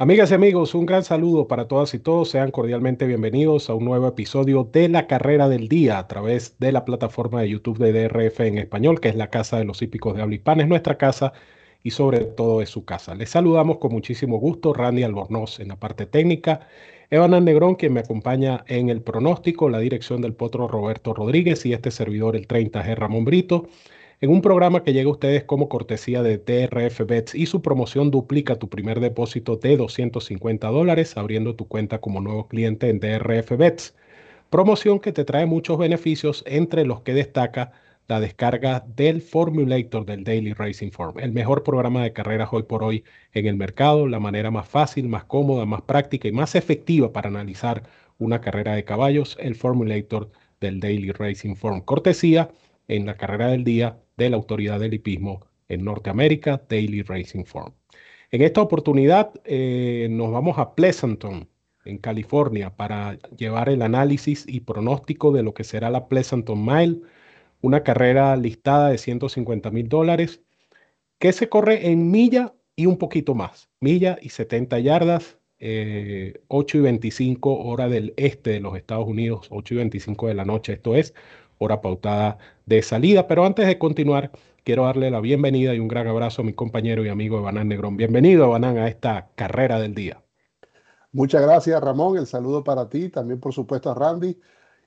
Amigas y amigos, un gran saludo para todas y todos. Sean cordialmente bienvenidos a un nuevo episodio de La Carrera del Día a través de la plataforma de YouTube de DRF en español, que es la casa de los hípicos de habla es nuestra casa y sobre todo es su casa. Les saludamos con muchísimo gusto, Randy Albornoz en la parte técnica, Evan Negrón, quien me acompaña en el pronóstico, la dirección del potro Roberto Rodríguez y este servidor, el 30G Ramón Brito en un programa que llega a ustedes como cortesía de DRF Bets y su promoción duplica tu primer depósito de 250 dólares abriendo tu cuenta como nuevo cliente en DRF Bets. Promoción que te trae muchos beneficios, entre los que destaca la descarga del Formulator del Daily Racing Form, el mejor programa de carreras hoy por hoy en el mercado, la manera más fácil, más cómoda, más práctica y más efectiva para analizar una carrera de caballos, el Formulator del Daily Racing Form. Cortesía en la carrera del día de la Autoridad del Hipismo en Norteamérica, Daily Racing Form. En esta oportunidad eh, nos vamos a Pleasanton, en California, para llevar el análisis y pronóstico de lo que será la Pleasanton Mile, una carrera listada de 150 mil dólares que se corre en milla y un poquito más, milla y 70 yardas, 8 eh, y 25 hora del este de los Estados Unidos, 8 y 25 de la noche, esto es hora pautada de salida. Pero antes de continuar, quiero darle la bienvenida y un gran abrazo a mi compañero y amigo Evanán Negrón. Bienvenido, Evanán, a esta carrera del día. Muchas gracias, Ramón. El saludo para ti, también por supuesto a Randy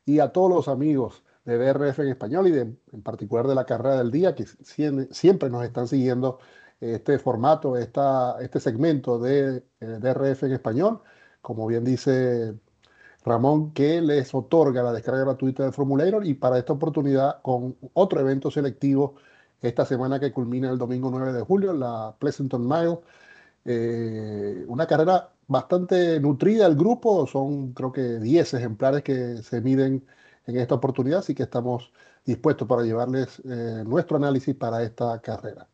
y a todos los amigos de DRF en español y de, en particular de la carrera del día que siempre nos están siguiendo este formato, esta, este segmento de eh, DRF en español. Como bien dice Ramón, que les otorga la descarga gratuita del Formulator y para esta oportunidad con otro evento selectivo esta semana que culmina el domingo 9 de julio, la Pleasanton Mile. Eh, una carrera bastante nutrida el grupo, son creo que 10 ejemplares que se miden en esta oportunidad, así que estamos dispuestos para llevarles eh, nuestro análisis para esta carrera.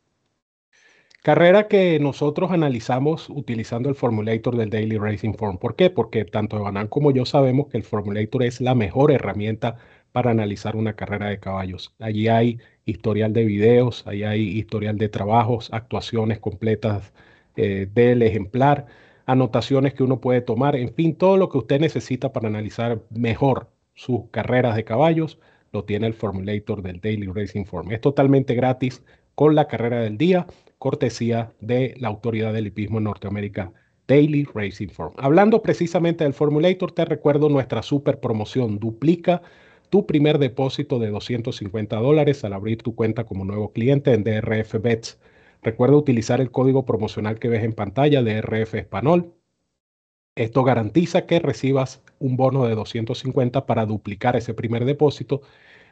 Carrera que nosotros analizamos utilizando el Formulator del Daily Racing Form. ¿Por qué? Porque tanto Evanán como yo sabemos que el Formulator es la mejor herramienta para analizar una carrera de caballos. Allí hay historial de videos, allí hay historial de trabajos, actuaciones completas eh, del ejemplar, anotaciones que uno puede tomar, en fin, todo lo que usted necesita para analizar mejor sus carreras de caballos, lo tiene el Formulator del Daily Racing Form. Es totalmente gratis con la carrera del día cortesía de la autoridad del hipismo en Norteamérica, Daily Racing Form. Hablando precisamente del Formulator, te recuerdo nuestra super promoción. Duplica tu primer depósito de 250 dólares al abrir tu cuenta como nuevo cliente en DRF Bets. Recuerda utilizar el código promocional que ves en pantalla, DRF Español. Esto garantiza que recibas un bono de 250 para duplicar ese primer depósito.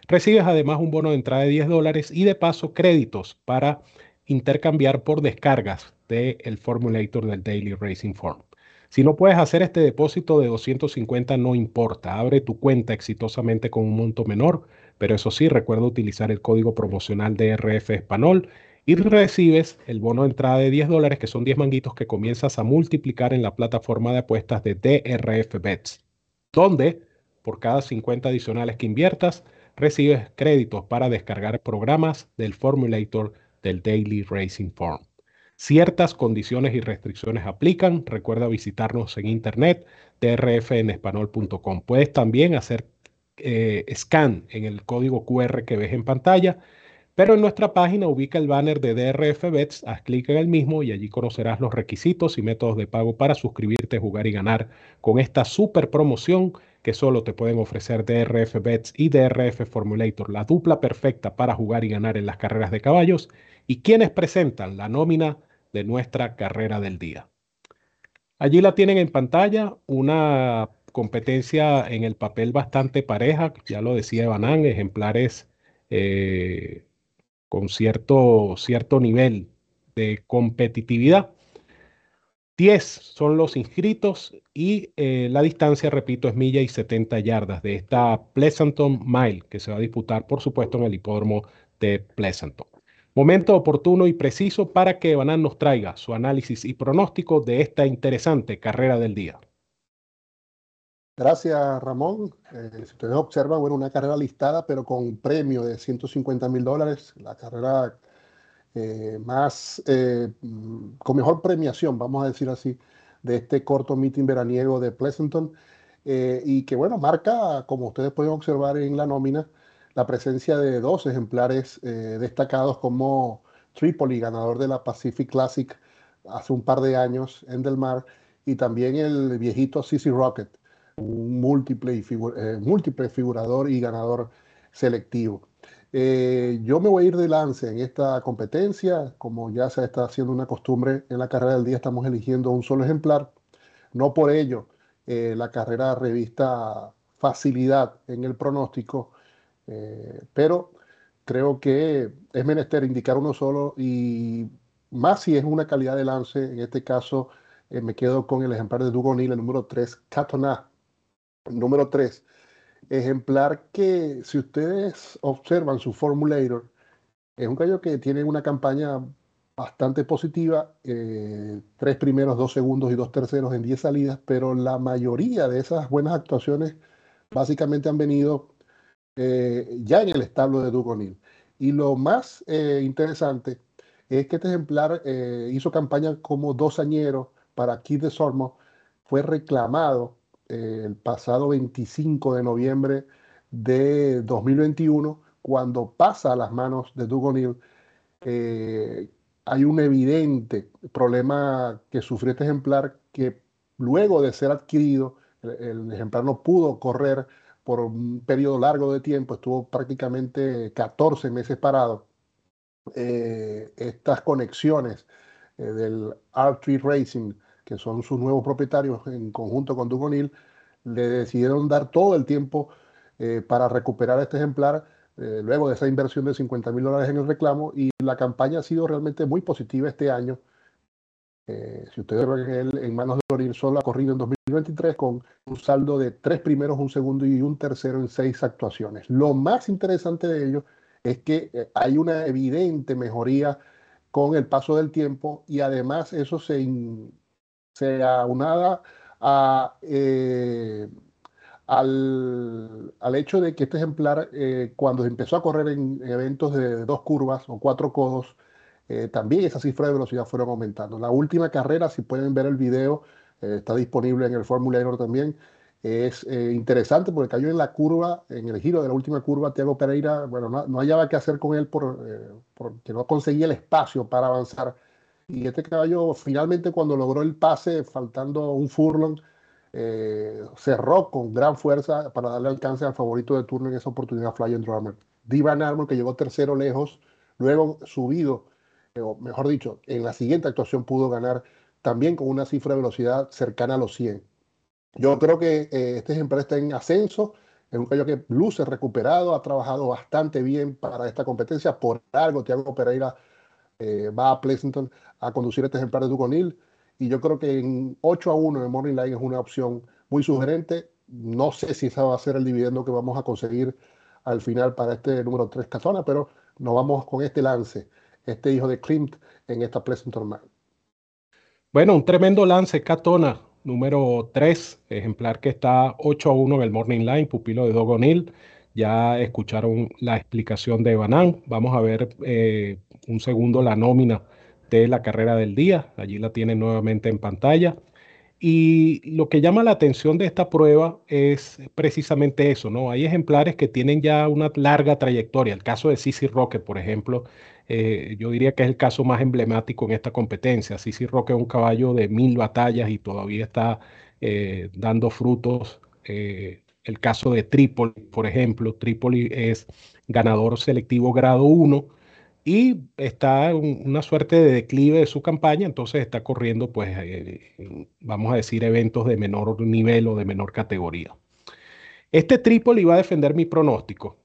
Recibes además un bono de entrada de 10 dólares y de paso créditos para intercambiar por descargas del el Formulator del Daily Racing Form. Si no puedes hacer este depósito de 250, no importa. Abre tu cuenta exitosamente con un monto menor, pero eso sí, recuerda utilizar el código promocional DRF Español y recibes el bono de entrada de 10 dólares, que son 10 manguitos que comienzas a multiplicar en la plataforma de apuestas de DRF Bets, donde por cada 50 adicionales que inviertas, recibes créditos para descargar programas del Formulator del Daily Racing Form. Ciertas condiciones y restricciones aplican. Recuerda visitarnos en internet drfenespanol.com. Puedes también hacer eh, scan en el código QR que ves en pantalla, pero en nuestra página ubica el banner de DRF Bets, haz clic en el mismo y allí conocerás los requisitos y métodos de pago para suscribirte, jugar y ganar con esta super promoción que solo te pueden ofrecer DRF Bets y DRF Formulator, la dupla perfecta para jugar y ganar en las carreras de caballos y quienes presentan la nómina de nuestra carrera del día. Allí la tienen en pantalla, una competencia en el papel bastante pareja, ya lo decía Banán, ejemplares eh, con cierto, cierto nivel de competitividad. 10 son los inscritos y eh, la distancia, repito, es milla y 70 yardas de esta Pleasanton Mile que se va a disputar, por supuesto, en el hipódromo de Pleasanton. Momento oportuno y preciso para que Banan nos traiga su análisis y pronóstico de esta interesante carrera del día. Gracias, Ramón. Eh, si ustedes observan, bueno, una carrera listada, pero con premio de 150 mil dólares. La carrera eh, más, eh, con mejor premiación, vamos a decir así, de este corto meeting veraniego de Pleasanton eh, y que, bueno, marca, como ustedes pueden observar en la nómina, la presencia de dos ejemplares destacados como Tripoli, ganador de la Pacific Classic hace un par de años en Del Mar, y también el viejito CC Rocket, un múltiple, múltiple figurador y ganador selectivo. Eh, yo me voy a ir de lance en esta competencia, como ya se está haciendo una costumbre en la carrera del día, estamos eligiendo un solo ejemplar. No por ello eh, la carrera revista facilidad en el pronóstico, pero creo que es menester indicar uno solo y más si es una calidad de lance, en este caso me quedo con el ejemplar de Dugonil, el número 3, Catona, número 3 ejemplar que si ustedes observan su formulator, es un caballo que tiene una campaña bastante positiva, eh, tres primeros, dos segundos y dos terceros en diez salidas, pero la mayoría de esas buenas actuaciones básicamente han venido eh, ya en el establo de Dugonil. Y lo más eh, interesante es que este ejemplar hizo campaña como dos añeros para Kid de Sormo, fue reclamado el pasado 25 de noviembre de 2021, cuando pasa a las manos de Dugonil, eh, hay un evidente problema que sufrió este ejemplar que luego de ser adquirido, el, ejemplar no pudo correr por un periodo largo de tiempo, estuvo prácticamente 14 meses parado. Eh, estas conexiones eh, del R3 Racing que son sus nuevos propietarios en conjunto con Dugonil, le decidieron dar todo el tiempo eh, para recuperar este ejemplar eh, luego de esa inversión de 50 mil dólares en el reclamo y la campaña ha sido realmente muy positiva este año. Eh, si ustedes ven él en manos de Dugonil, solo ha corrido en 2023 con un saldo de tres primeros, un segundo y un tercero en seis actuaciones. Lo más interesante de ello es que hay una evidente mejoría con el paso del tiempo y además eso se, se aunada a, eh, al, al, hecho de que este ejemplar, eh, cuando empezó a correr en eventos de dos curvas o cuatro codos, eh, también esa cifra de velocidad fueron aumentando. La última carrera, si pueden ver el video, está disponible en el Formulator también. Es interesante porque cayó en la curva, en el giro de la última curva, Tiago Pereira, bueno, no, no hallaba qué hacer con él por, porque no conseguía el espacio para avanzar y este caballo finalmente cuando logró el pase, faltando un furlong, eh, cerró con gran fuerza para darle alcance al favorito de turno en esa oportunidad, Flying Drummer. Divan Armour, que llegó tercero lejos, luego subido, eh, o mejor dicho, en la siguiente actuación pudo ganar también con una cifra de velocidad cercana a los 100. Yo creo que eh, este ejemplar está en ascenso, es un caballo que luce recuperado, ha trabajado bastante bien para esta competencia, por algo Tiago Pereira eh, va a Pleasanton a conducir este ejemplar de Duconil. Y yo creo que en 8 a 1 en Morning Line es una opción muy sugerente. No sé si ese va a ser el dividendo que vamos a conseguir al final para este número 3 Catona, pero nos vamos con este lance, este hijo de Klimt en esta Pleasanton Man. Bueno, un tremendo lance, Catona, número 3, ejemplar que está 8 a 1 en el Morning Line, pupilo de Dogonil. Ya escucharon la explicación de Banán. Vamos a ver eh, un segundo la nómina de la carrera del día. Allí la tienen nuevamente en pantalla. Y lo que llama la atención de esta prueba es precisamente eso, ¿no? Hay ejemplares que tienen ya una larga trayectoria. El caso de Sisi Rocket, por ejemplo, eh, yo diría que es el caso más emblemático en esta competencia. Sisi Rocket es un caballo de mil batallas y todavía está eh, dando frutos el caso de Trípoli, por ejemplo, Trípoli es ganador selectivo grado 1 y está en una suerte de declive de su campaña, entonces está corriendo, pues, eh, vamos a decir, eventos de menor nivel o de menor categoría. Este Trípoli va a defender mi pronóstico,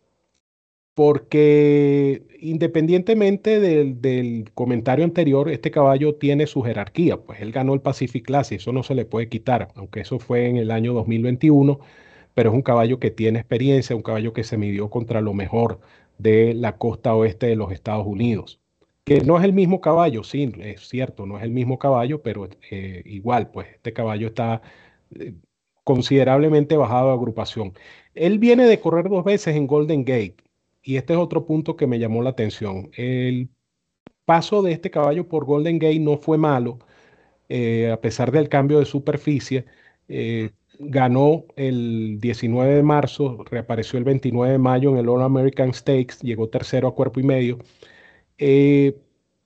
porque independientemente del, del, comentario anterior, este caballo tiene su jerarquía, pues él ganó el Pacific Class y eso no se le puede quitar, aunque eso fue en el año 2021 pero es un caballo que tiene experiencia, un caballo que se midió contra lo mejor de la costa oeste de los Estados Unidos. Que no es el mismo caballo, sí, es cierto, no es el mismo caballo, pero eh, igual, pues este caballo está eh, considerablemente bajado de agrupación. Él viene de correr dos veces en Golden Gate y este es otro punto que me llamó la atención. El paso de este caballo por Golden Gate no fue malo, a pesar del cambio de superficie, ganó el 19 de marzo, reapareció el 29 de mayo en el All American Stakes, llegó tercero a cuerpo y medio. Eh,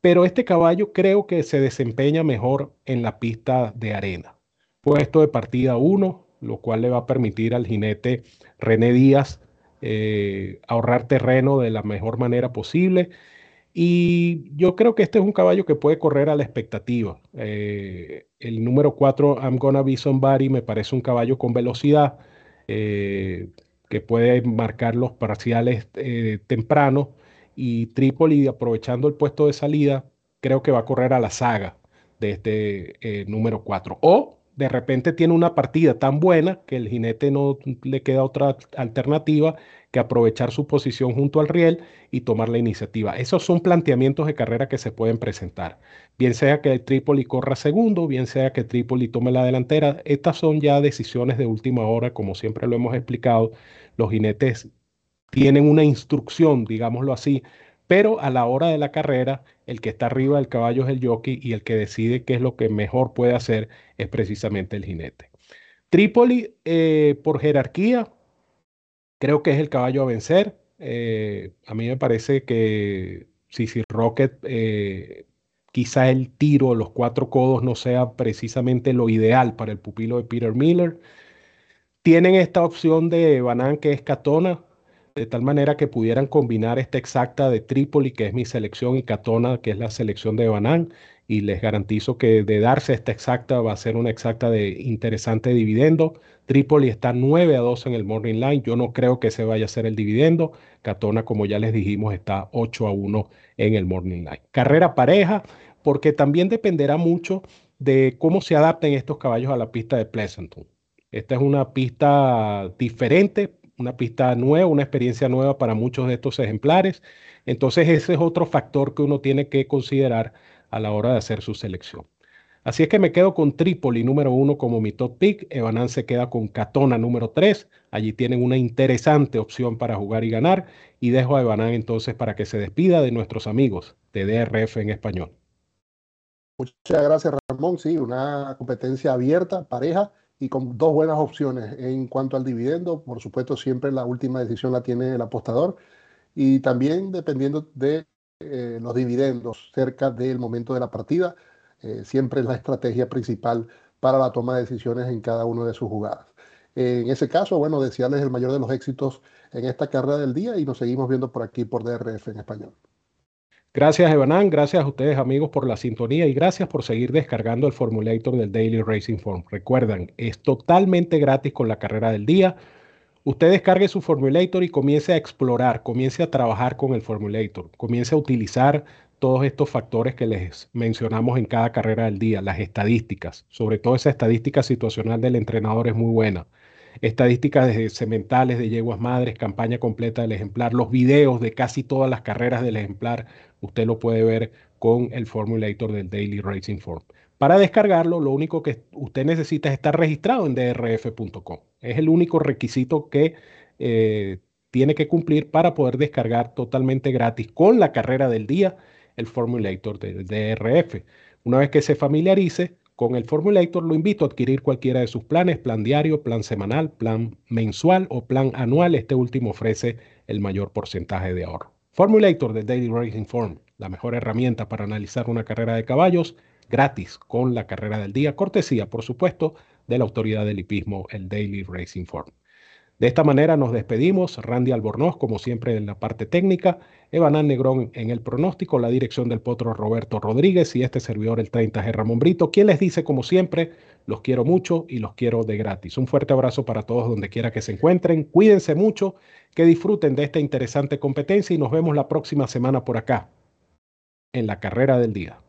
pero este caballo creo que se desempeña mejor en la pista de arena. Puesto de partida 1, lo cual le va a permitir al jinete René Díaz eh, ahorrar terreno de la mejor manera posible y yo creo que este es un caballo que puede correr a la expectativa. Eh, el número 4, I'm Gonna Be Somebody, me parece un caballo con velocidad eh, que puede marcar los parciales eh, tempranos. Y Tripoli, aprovechando el puesto de salida, creo que va a correr a la saga de este número 4. O de repente tiene una partida tan buena que el jinete no le queda otra alternativa que aprovechar su posición junto al riel y tomar la iniciativa. Esos son planteamientos de carrera que se pueden presentar. Bien sea que Trípoli corra segundo, bien sea que Trípoli tome la delantera. Estas son ya decisiones de última hora, como siempre lo hemos explicado. Los jinetes tienen una instrucción, digámoslo así, pero a la hora de la carrera, el que está arriba del caballo es el jockey y el que decide qué es lo que mejor puede hacer es precisamente el jinete. Trípoli, eh, por jerarquía, creo que es el caballo a vencer. Eh, a mí me parece que si, Rocket, eh, quizá el tiro, los cuatro codos no sea precisamente lo ideal para el pupilo de Peter Miller. Tienen esta opción de Banan que es Catona, de tal manera que pudieran combinar esta exacta de Trípoli, que es mi selección, y Catona, que es la selección de Banán, y les garantizo que de darse esta exacta va a ser una exacta de interesante dividendo. Trípoli está 9 a 2 en el Morning Line, yo no creo que se vaya a hacer el dividendo. Catona, como ya les dijimos, está 8 a 1 en el Morning Line. Carrera pareja, porque también dependerá mucho de cómo se adapten estos caballos a la pista de Pleasanton. Esta es una pista diferente, una pista nueva, una experiencia nueva para muchos de estos ejemplares. Entonces ese es otro factor que uno tiene que considerar a la hora de hacer su selección. Así es que me quedo con Trípoli número uno como mi top pick. Evanán se queda con Catona número tres. Allí tienen una interesante opción para jugar y ganar. Y dejo a Evanán entonces para que se despida de nuestros amigos de DRF en español. Muchas gracias, Ramón. Sí, una competencia abierta, pareja y con dos buenas opciones en cuanto al dividendo. Por supuesto, siempre la última decisión la tiene el apostador y también dependiendo de eh, los dividendos cerca del momento de la partida, eh, siempre es la estrategia principal para la toma de decisiones en cada una de sus jugadas. en ese caso, bueno, desearles el mayor de los éxitos en esta carrera del día y nos seguimos viendo por aquí por DRF en español. Gracias, Evanán. Gracias a ustedes, amigos, por la sintonía y gracias por seguir descargando el formulator del Daily Racing Form. Recuerden, es totalmente gratis con la carrera del día. Usted descargue su formulator y comience a explorar, comience a trabajar con el formulator, comience a utilizar todos estos factores que les mencionamos en cada carrera del día, las estadísticas, sobre todo esa estadística situacional del entrenador es muy buena estadísticas de sementales, de yeguas madres, campaña completa del ejemplar, los videos de casi todas las carreras del ejemplar, usted lo puede ver con el formulator del Daily Racing Form. Para descargarlo, lo único que usted necesita es estar registrado en drf.com. Es el único requisito que eh, tiene que cumplir para poder descargar totalmente gratis con la carrera del día el formulator del DRF. Una vez que se familiarice, con el Formulator lo invito a adquirir cualquiera de sus planes, plan diario, plan semanal, plan mensual o plan anual. Este último ofrece el mayor porcentaje de ahorro. Formulator de Daily Racing Form, la mejor herramienta para analizar una carrera de caballos, gratis con la carrera del día, cortesía, por supuesto, de la autoridad del hipismo, el Daily Racing Form. De esta manera nos despedimos. Randy Albornoz, como siempre, en la parte técnica. Evanán Negrón en el pronóstico. La dirección del potro Roberto Rodríguez y este servidor, el 30G Ramón Brito. Quien les dice, como siempre, los quiero mucho y los quiero de gratis. Un fuerte abrazo para todos donde quiera que se encuentren. Cuídense mucho, que disfruten de esta interesante competencia y nos vemos la próxima semana por acá, en la carrera del día.